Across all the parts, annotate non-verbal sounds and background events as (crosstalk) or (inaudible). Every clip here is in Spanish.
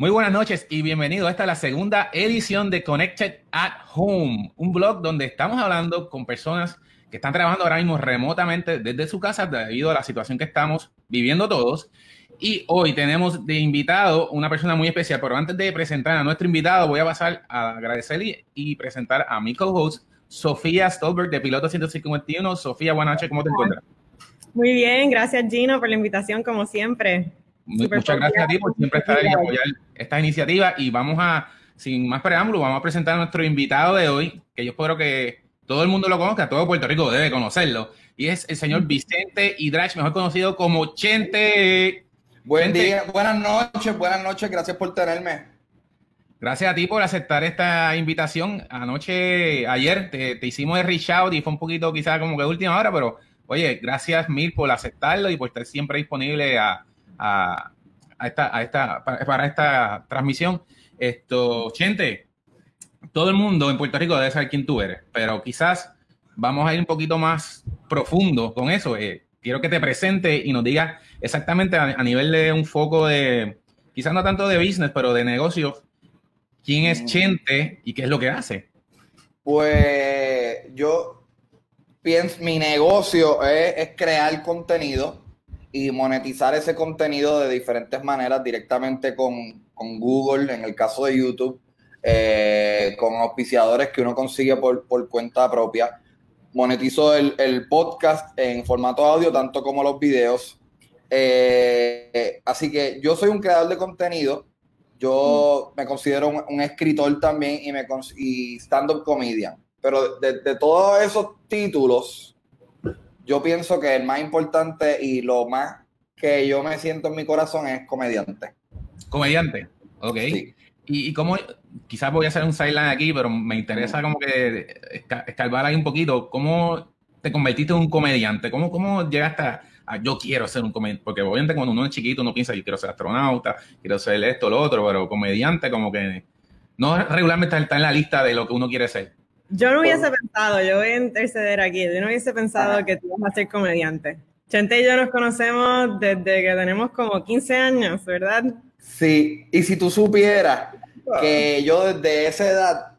Muy buenas noches y bienvenido a esta la segunda edición de Connected at Home, un blog donde estamos hablando con personas que están trabajando ahora mismo remotamente desde su casa debido a la situación que estamos viviendo todos. Y hoy tenemos de invitado una persona muy especial, pero antes de presentar a nuestro invitado voy a pasar a agradecerle y presentar a mi co-host Sofía Stolberg de Piloto 151. Sofía, buenas noches, ¿cómo te encuentras? Muy bien, gracias Gino por la invitación como siempre muchas gracias a ti por siempre estar y apoyar esta iniciativa. Y vamos a, sin más preámbulo, vamos a presentar a nuestro invitado de hoy, que yo espero que todo el mundo lo conozca, todo Puerto Rico debe conocerlo. Y es el señor Vicente Hidrach, mejor conocido como Chente. Buen día, buenas noches, buenas noches, gracias por tenerme. Gracias a ti por aceptar esta invitación. Anoche, ayer, te, hicimos el reach out y fue un poquito quizás como que de última hora, pero oye, gracias mil por aceptarlo y por estar siempre disponible a, a, esta, a esta, para, esta transmisión. Esto, gente, todo el mundo en Puerto Rico debe saber quién tú eres, pero quizás vamos a ir un poquito más profundo con eso. Eh, quiero que te presente y nos digas exactamente a, nivel de un foco de, quizás no tanto de business, pero de negocios, quién es mm. Chente y qué es lo que hace. Pues yo pienso, mi negocio es crear contenido y monetizar ese contenido de diferentes maneras, directamente con, Google, en el caso de YouTube, eh, con auspiciadores que uno consigue por, cuenta propia. Monetizo el, podcast en formato audio, tanto como los videos. Eh, así que yo soy un creador de contenido. Yo me considero un, escritor también y, me, y stand-up comedian. Pero de todos esos títulos, yo pienso que el más importante y lo más que yo me siento en mi corazón es comediante. Comediante, ok. Y, y cómo, quizás voy a hacer un sideline aquí, pero me interesa como que escarbar ahí un poquito, ¿cómo te convertiste en un comediante? ¿Cómo, cómo llegaste a, yo quiero ser un comediante? Porque obviamente cuando uno es chiquito uno piensa, yo quiero ser astronauta, quiero ser esto, lo otro, pero comediante como que no regularmente está en la lista de lo que uno quiere ser. Yo no hubiese pensado, yo voy a interceder aquí, yo no hubiese pensado que tú vas a ser comediante. Chente y yo nos conocemos desde que tenemos como 15 años, ¿verdad? Sí, y si tú supieras que yo desde esa edad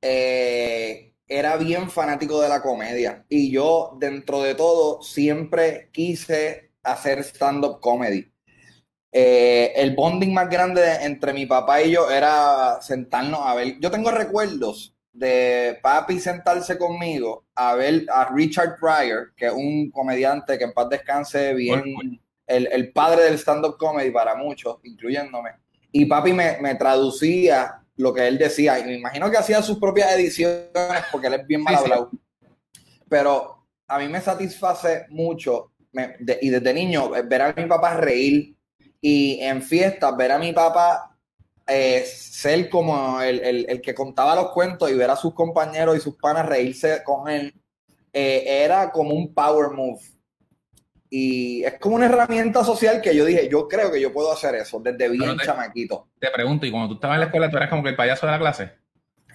eh, era bien fanático de la comedia y yo dentro de todo siempre quise hacer stand-up comedy. Eh, el bonding más grande entre mi papá y yo era sentarnos a ver. Yo tengo recuerdos de papi sentarse conmigo a ver a Richard Pryor, que es un comediante que en paz descanse bien, el, padre del stand-up comedy para muchos, incluyéndome. Y papi me, traducía lo que él decía, y me imagino que hacía sus propias ediciones porque él es bien mal hablado. Pero a mí me satisface mucho, y desde niño, ver a mi papá reír, y en fiestas ver a mi papá eh, ser como el, que contaba los cuentos y ver a sus compañeros y sus panas reírse con él, eh, era como un power move. Y es como una herramienta social que yo dije, yo creo que yo puedo hacer eso desde bien chamaquito. Te pregunto, ¿y cuando tú estabas en la escuela, tú eras como que el payaso de la clase?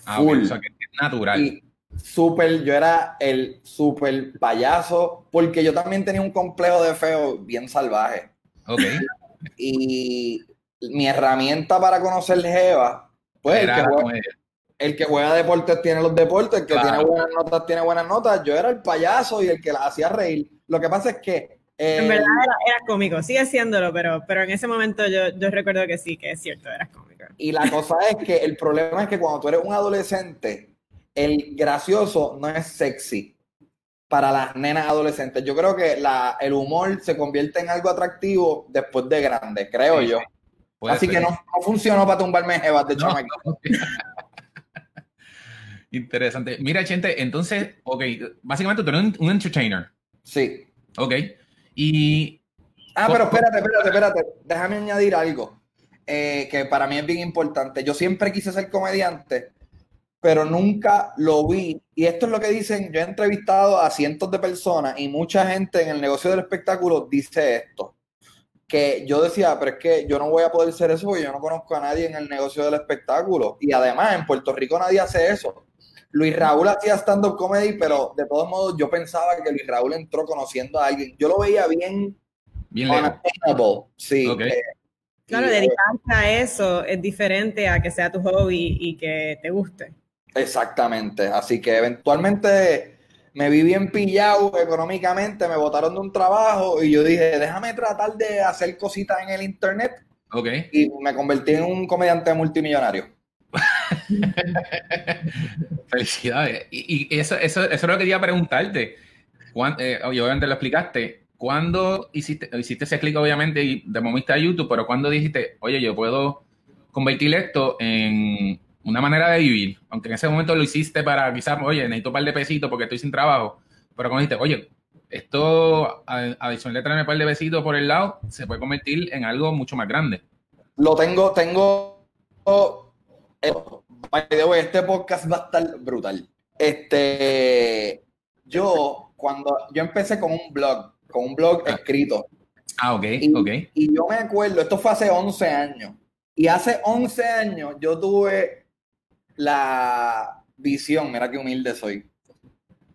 Ah, o sea, que es natural. Y súper, yo era el súper payaso, porque yo también tenía un complejo de feo bien salvaje. Ok. Y mi herramienta para conocer Jeva, pues el que, juega, el que, juega, deportes tiene los deportes, el que tiene buenas notas tiene buenas notas. Yo era el payaso y el que la hacía reír. Lo que pasa es que. Eh, en verdad era, cómico, sigue siéndolo, pero, pero en ese momento yo, yo recuerdo que sí, que es cierto, eras cómico. Y la cosa es que el problema es que cuando tú eres un adolescente, el gracioso no es sexy para las nenas adolescentes. Yo creo que la, el humor se convierte en algo atractivo después de grande, creo yo. Así que no, funcionó para tumbarme jebas de (laughs) chamaquito. (laughs) Interesante. Mira, gente, entonces, ok, básicamente tú eres un, entertainer. Sí. Ok. Y. Ah, pero espérate, espérate, espérate. Déjame añadir algo eh, que para mí es bien importante. Yo siempre quise ser comediante, pero nunca lo vi. Y esto es lo que dicen. Yo he entrevistado a cientos de personas y mucha gente en el negocio del espectáculo dice esto que yo decía, pero es que yo no voy a poder ser eso porque yo no conozco a nadie en el negocio del espectáculo. Y además, en Puerto Rico nadie hace eso. Luis Raúl hacía stand-up comedy, pero de todos modos yo pensaba que Luis Raúl entró conociendo a alguien. Yo lo veía bien, bien Sí. Eh, Claro, dedicarse a eso es diferente a que sea tu hobby y que te guste. Exactamente, así que eventualmente me vi bien pillado económicamente, me botaron de un trabajo y yo dije, déjame tratar de hacer cositas en el internet. Ok. Y me convertí en un comediante multimillonario. (laughs) Felicidades. Y, eso, eso, eso es lo que quería preguntarte. Eh, obviamente lo explicaste. ¿Cuándo hiciste, hiciste ese clic, obviamente, y de momento a YouTube, pero cuando dijiste, oye, yo puedo convertir esto en una manera de vivir? Aunque en ese momento lo hiciste para quizás, oye, necesito un par de pesitos porque estoy sin trabajo, pero cuando dijiste, oye, esto, adicional de traerme un par de besitos por el lado, se puede convertir en algo mucho más grande. Lo tengo, tengo este podcast va a estar brutal. Este, yo, cuando yo empecé con un blog, con un blog ah. escrito. Ah, ok, y, ok. Y yo me acuerdo, esto fue hace 11 años. Y hace 11 años yo tuve la visión, mira qué humilde soy,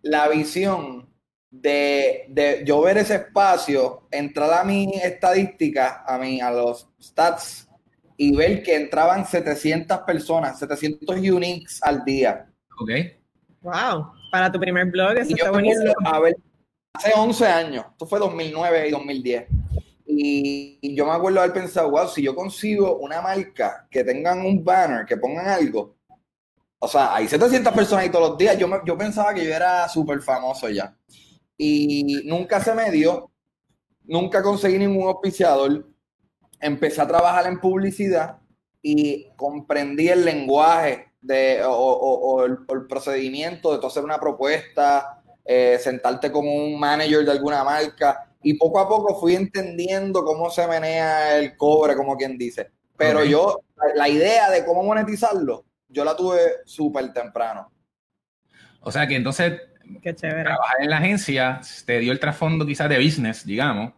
la visión de, de yo ver ese espacio, entrar a mi estadística, a, mí, a los stats y ver que entraban 700 personas, 700 uniques al día. Ok. Wow, para tu primer blog, eso está buenísimo. A ver, hace 11 años, esto fue 2009 y 2010. Y, yo me acuerdo haber pensado, wow, si yo consigo una marca que tengan un banner, que pongan algo, o sea, hay 700 personas ahí todos los días, yo, yo pensaba que yo era súper famoso ya. Y nunca se me dio, nunca conseguí ningún auspiciador, empecé a trabajar en publicidad y comprendí el lenguaje de, o, el, procedimiento de hacer una propuesta, eh, sentarte como un manager de alguna marca y poco a poco fui entendiendo cómo se menea el cobre, como quien dice. Pero yo, la idea de cómo monetizarlo, yo la tuve súper temprano. O sea que entonces, trabajar en la agencia te dio el trasfondo quizás de business, digamos,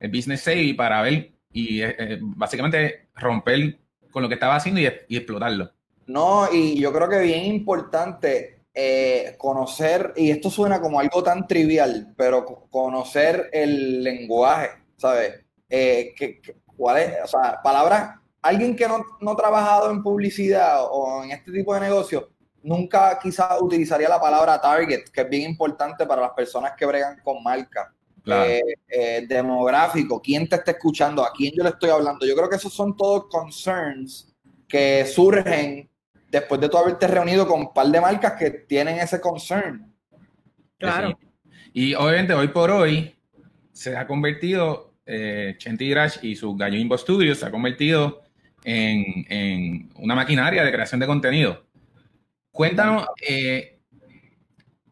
el business savvy para ver y eh, eh, básicamente romper con lo que estaba haciendo y, explotarlo. No, y yo creo que bien importante eh, conocer, y esto suena como algo tan trivial, pero conocer el lenguaje, ¿sabes? que, ¿Cuál es? O sea, palabras, alguien que no, no ha trabajado en publicidad o en este tipo de negocio, nunca quizás utilizaría la palabra target, que es bien importante para las personas que bregan con marca. Eh, eh, demográfico, quién te está escuchando, a quién yo le estoy hablando. Yo creo que esos son todos concerns que surgen después de tú haberte reunido con un par de marcas que tienen ese concern. Claro. Y obviamente hoy por hoy se ha convertido, eh, Chenti Grash y su Gallo Imbo Studios se ha convertido en, en, una maquinaria de creación de contenido. Cuéntanos, eh,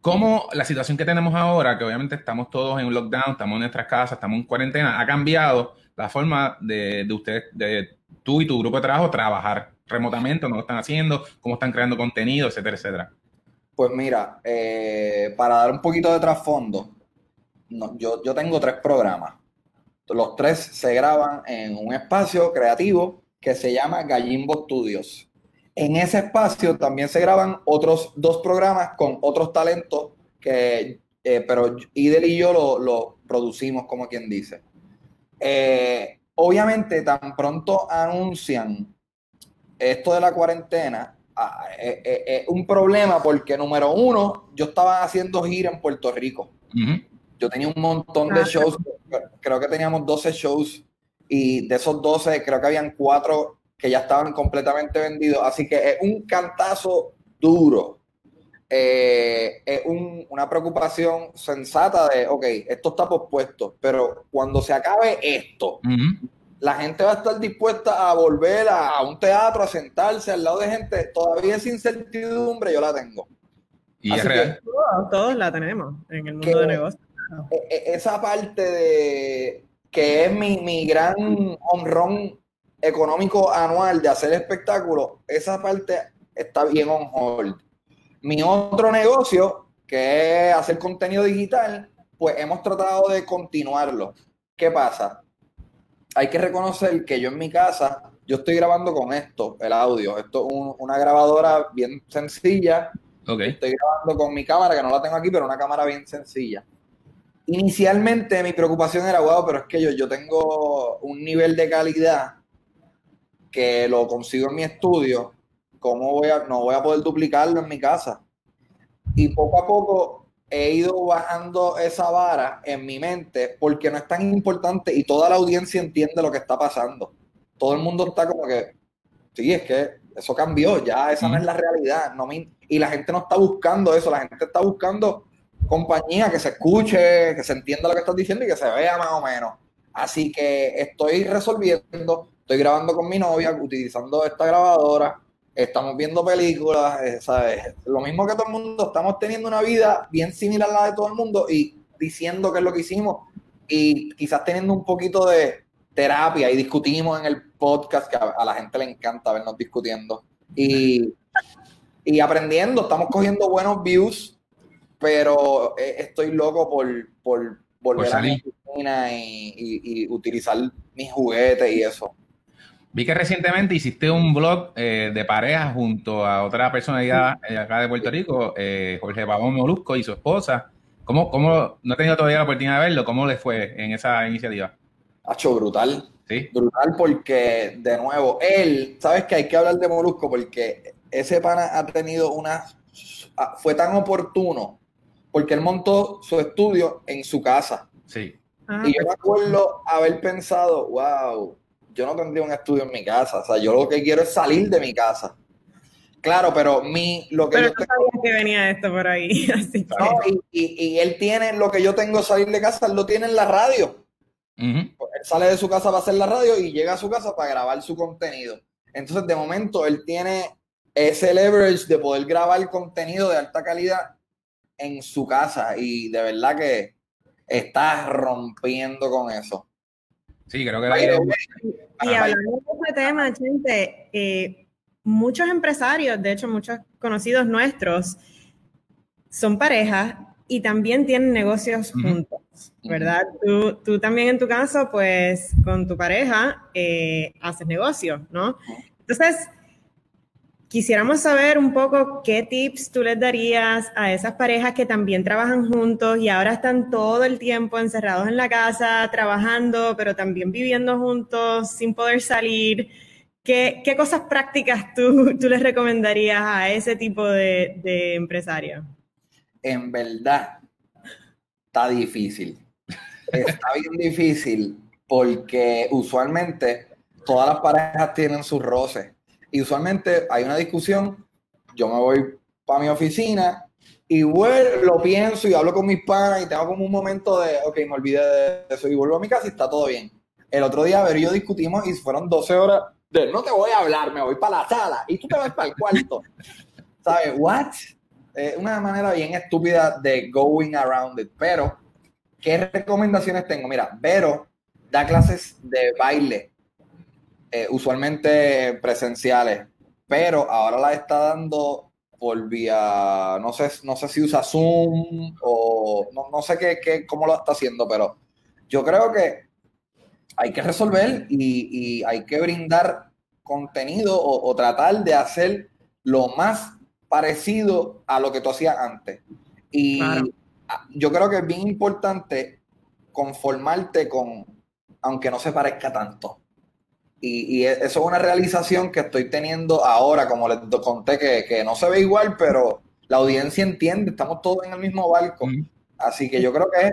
cómo la situación que tenemos ahora, que obviamente estamos todos en un lockdown, estamos en nuestras casas, estamos en cuarentena, ha cambiado la forma de, de usted, de tú y tu grupo de trabajo trabajar remotamente, no lo están haciendo, cómo están creando contenido, etcétera, etcétera. Pues mira, eh, para dar un poquito de trasfondo, yo, yo tengo tres programas. Los tres se graban en un espacio creativo que se llama Gallimbo Studios. En ese espacio también se graban otros dos programas con otros talentos que, eh, pero Idel y yo lo, producimos, como quien dice. Eh, obviamente, tan pronto anuncian esto de la cuarentena, ah, eh, es un problema porque, número uno, yo estaba haciendo gira en Puerto Rico. Yo tenía un montón de shows, creo que teníamos 12 shows y de esos 12 creo que habían cuatro que ya estaban completamente vendidos. Así que es un cantazo duro. Eh, es una preocupación sensata de, ok, esto está pospuesto, pero cuando se acabe esto, la gente va a estar dispuesta a volver a, un teatro, a sentarse al lado de gente. Todavía esa incertidumbre yo la tengo. Y es real. Todos, la tenemos en el mundo de negocios. E, e, esa parte de que es mi, mi gran honrón económico anual de hacer espectáculos, esa parte está bien on hold. Mi otro negocio, que es hacer contenido digital, pues hemos tratado de continuarlo. ¿Qué pasa? Hay que reconocer que yo en mi casa, yo estoy grabando con esto, el audio. Esto es una grabadora bien sencilla. Okay. Estoy grabando con mi cámara, que no la tengo aquí, pero una cámara bien sencilla. Inicialmente mi preocupación era, wow, pero es que yo, yo tengo un nivel de calidad que lo consigo en mi estudio, ¿cómo voy a, no voy a poder duplicarlo en mi casa? Y poco a poco he ido bajando esa vara en mi mente porque no es tan importante y toda la audiencia entiende lo que está pasando. Todo el mundo está como que, sí, es que eso cambió, ya esa no es la realidad. No y la gente no está buscando eso, la gente está buscando compañía que se escuche, que se entienda lo que estás diciendo y que se vea más o menos. Así que estoy resolviendo, estoy grabando con mi novia, utilizando esta grabadora, estamos viendo películas, eh, ¿sabes? Lo mismo que todo el mundo, estamos teniendo una vida bien similar a la de todo el mundo y diciendo qué es lo que hicimos y quizás teniendo un poquito de terapia y discutimos en el podcast que a, la gente le encanta vernos discutiendo y, y aprendiendo, estamos cogiendo buenos views, pero eh, estoy loco por, por volver a la cocina y, y utilizar mis juguetes y eso. Vi que recientemente hiciste un blog eh, de pareja junto a otra personalidad eh, acá de Puerto Rico, eh, Jorge Pavón Molusco y su esposa. ¿Cómo, ¿Cómo, no he tenido todavía la oportunidad de verlo, cómo les fue en esa iniciativa? hecho brutal. ¿Sí? Brutal porque, de nuevo, él, sabes que hay que hablar de Molusco porque ese pana ha tenido una... Fue tan oportuno porque él montó su estudio en su casa. Sí. y yo me acuerdo haber pensado, wow, yo no tendría un estudio en mi casa. O sea, yo lo que quiero es salir de mi casa. Claro, pero mi lo que pero yo tengo, que venía esto por ahí. (laughs) Así no, y, y, él tiene lo que yo tengo salir de casa, él lo tiene en la radio. Él sale de su casa para hacer la radio y llega a su casa para grabar su contenido. Entonces, de momento, él tiene ese leverage de poder grabar contenido de alta calidad en su casa y de verdad que está rompiendo con eso. Sí, creo que la idea y hablando de este tema, gente, eh, muchos empresarios, de hecho muchos conocidos nuestros, son parejas y también tienen negocios juntos, ¿verdad? tú, tú, también en tu caso, pues con tu pareja eh, haces negocio, ¿no? Entonces, Quisiéramos saber un poco qué tips tú les darías a esas parejas que también trabajan juntos y ahora están todo el tiempo encerrados en la casa, trabajando, pero también viviendo juntos sin poder salir. ¿Qué, cosas prácticas tú, (laughs) tú, les recomendarías a ese tipo de, de empresario? En verdad, está difícil. Está bien difícil porque usualmente todas las parejas tienen sus roces y usualmente hay una discusión, yo me voy para mi oficina y vuelvo, lo pienso y hablo con mis padres y tengo como un momento de, ok, me olvidé de eso y vuelvo a mi casa y está todo bien. El otro día, a ver, yo discutimos y fueron 12 horas de, no te voy a hablar, me voy para la sala y tú te vas para el cuarto. (laughs) ¿Sabes? What? Una manera bien estúpida de going around it. Pero, ¿qué recomendaciones tengo? Mira, Vero da clases de baile eh, usualmente presenciales, pero ahora la está dando por vía, no sé, no sé si usa Zoom o no, sé qué, cómo lo está haciendo, pero yo creo que hay que resolver y, hay que brindar contenido o, tratar de hacer lo más parecido a lo que tú hacías antes. Y yo creo que es bien importante conformarte con, aunque no se parezca tanto. Y, eso es una realización que estoy teniendo ahora, como les conté, que, no se ve igual, pero la audiencia entiende, estamos todos en el mismo barco. Así que yo creo que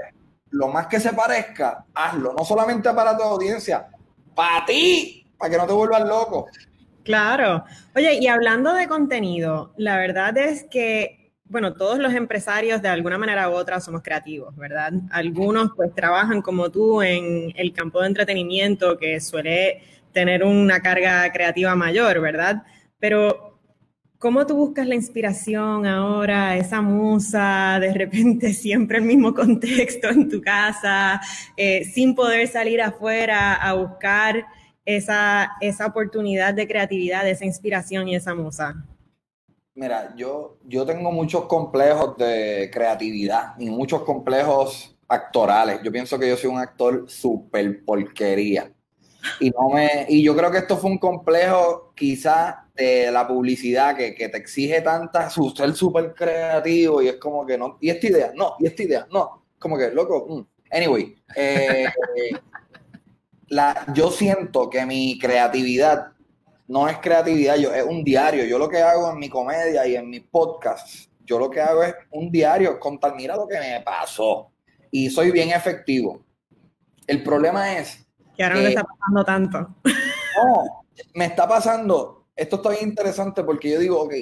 lo más que se parezca, hazlo, no solamente para tu audiencia, para ti, para que no te vuelvas loco. Claro. Oye, y hablando de contenido, la verdad es que, bueno, todos los empresarios de alguna manera u otra somos creativos, ¿verdad? Algunos pues trabajan como tú en el campo de entretenimiento que suele tener una carga creativa mayor, ¿verdad? Pero, ¿cómo tú buscas la inspiración ahora, esa musa, de repente (laughs) siempre el mismo contexto en tu casa, eh, sin poder salir afuera a buscar esa, esa oportunidad de creatividad, esa inspiración y esa musa? Mira, yo, yo tengo muchos complejos de creatividad y muchos complejos actorales. Yo pienso que yo soy un actor súper porquería. Y, no me, y yo creo que esto fue un complejo quizá de la publicidad que, te exige tanta, su ser súper creativo y es como que no, y esta idea, no, y esta idea, no, como que loco. Mm. Anyway, eh, (laughs) la, yo siento que mi creatividad no es creatividad, yo, es un diario. Yo lo que hago en mi comedia y en mis podcasts, yo lo que hago es un diario, contar, mira lo que me pasó. Y soy bien efectivo. El problema es... Que ahora no le está pasando tanto. No, me está pasando. Esto está bien interesante porque yo digo, ok,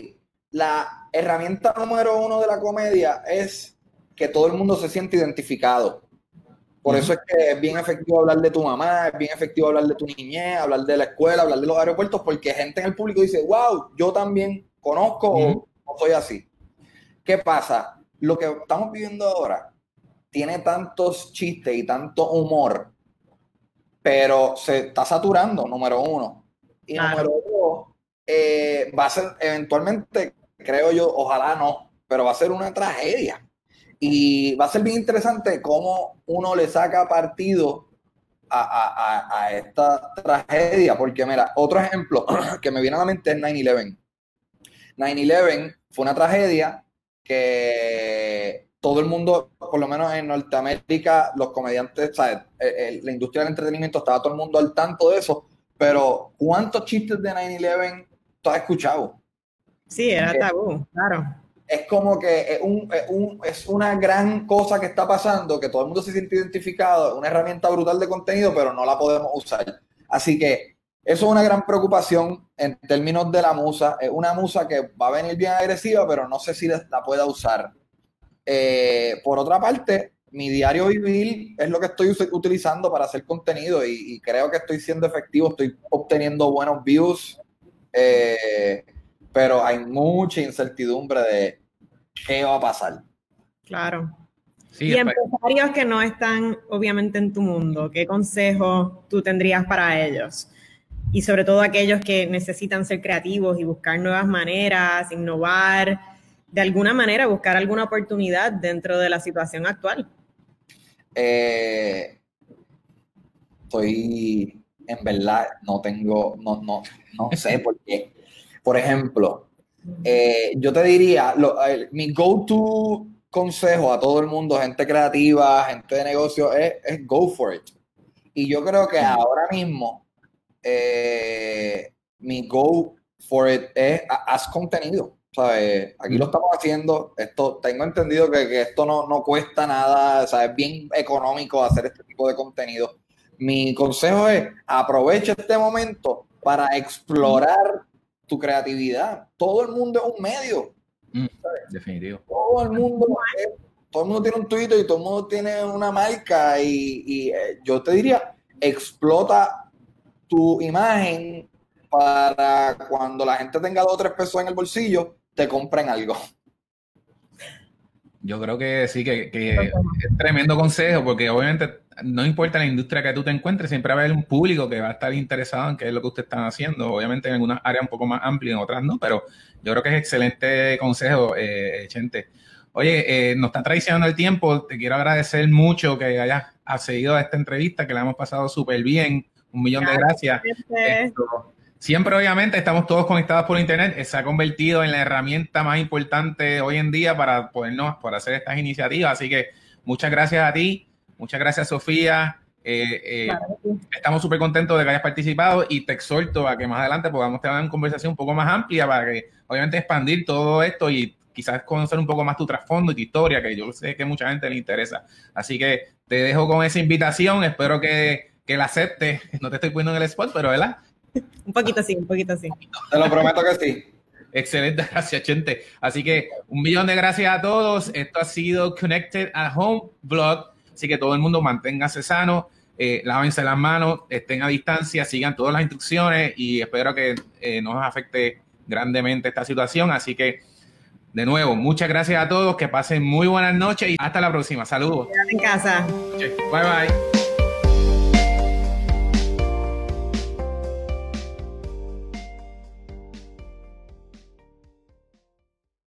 la herramienta número uno de la comedia es que todo el mundo se siente identificado. Por eso es que es bien efectivo hablar de tu mamá, es bien efectivo hablar de tu niñez, hablar de la escuela, hablar de los aeropuertos, porque gente en el público dice, wow, yo también conozco o soy así. ¿Qué pasa? Lo que estamos viviendo ahora tiene tantos chistes y tanto humor, pero se está saturando, número uno. Y número dos, eh, va a ser eventualmente, creo yo, ojalá no, pero va a ser una tragedia y va a ser bien interesante cómo uno le saca partido a, esta tragedia, porque mira, otro ejemplo (clears throat) que me viene a la mente es 9-11. 9-11 fue una tragedia que todo el mundo, por lo menos en Norteamérica, los comediantes, ¿sabes? la industria del entretenimiento estaba todo el mundo al tanto de eso, pero ¿cuántos chistes de 9-11 tú has escuchado? Sí, era tabú, claro es como que es, un, un, es, una gran cosa que está pasando, que todo el mundo se siente identificado, una herramienta brutal de contenido, pero no la podemos usar. Así que eso es una gran preocupación en términos de la musa. Es una musa que va a venir bien agresiva, pero no sé si la, pueda usar. Eh, por otra parte, mi diario vivir es lo que estoy utilizando para hacer contenido y, creo que estoy siendo efectivo, estoy obteniendo buenos views. Eh, pero hay mucha incertidumbre de qué va a pasar. Claro. y empresarios que no están obviamente en tu mundo, ¿qué consejo tú tendrías para ellos? Y sobre todo aquellos que necesitan ser creativos y buscar nuevas maneras, innovar, de alguna manera buscar alguna oportunidad dentro de la situación actual. Eh, estoy, en verdad, no tengo, no, no, no sé por qué. Por ejemplo, eh, yo te diría, mi go-to consejo a todo el mundo, gente creativa, gente de negocio, es, go for it. Y yo creo que ahora mismo eh, mi go for it es haz contenido. Aquí lo estamos haciendo. Esto, tengo entendido que, esto no, no, cuesta nada, es bien económico hacer este tipo de contenido. Mi consejo es aprovecha este momento para explorar tu creatividad. Todo el mundo es un medio. Mm, definitivo. Todo el mundo todo el mundo tiene un Twitter y todo el mundo tiene una marca y, eh, yo te diría, explota tu imagen para cuando la gente tenga dos o tres pesos en el bolsillo, te compren algo. Yo creo que sí, que, es tremendo consejo, porque obviamente no importa la industria que tú te encuentres, siempre va a haber un público que va a estar interesado en qué es lo que usted está haciendo. Obviamente en algunas áreas un poco más amplias, en otras no, pero yo creo que es excelente consejo, eh, Chente. Oye, eh, nos está traicionando el tiempo. Te quiero agradecer mucho que hayas accedido a esta entrevista, que la hemos pasado súper bien. Un millón de gracias. Siempre, obviamente, estamos todos conectados por Internet. Se ha convertido en la herramienta más importante hoy en día para podernos, para hacer estas iniciativas. Así que muchas gracias a ti, muchas gracias, Sofía. Eh, eh, estamos súper contentos de que hayas participado y te exhorto a que más adelante podamos tener una conversación un poco más amplia para que, obviamente, expandir todo esto y quizás conocer un poco más tu trasfondo y tu historia, que yo sé que mucha gente le interesa. Así que te dejo con esa invitación. Espero que, que la aceptes. (laughs) No te estoy poniendo en el spot, pero ¿verdad? Un poquito así, un poquito así. Te lo prometo que sí. Excelente, (laughs) gracias, Chente. Así que un millón de gracias a todos. Esto ha sido Connected at Home Blog. Así que todo el mundo manténgase sano, eh, lávense las manos, estén a distancia, sigan todas las instrucciones y espero que eh, no nos afecte grandemente esta situación. Así que, de nuevo, muchas gracias a todos. Que pasen muy buenas noches y hasta la próxima. Saludos. En casa. Bye bye.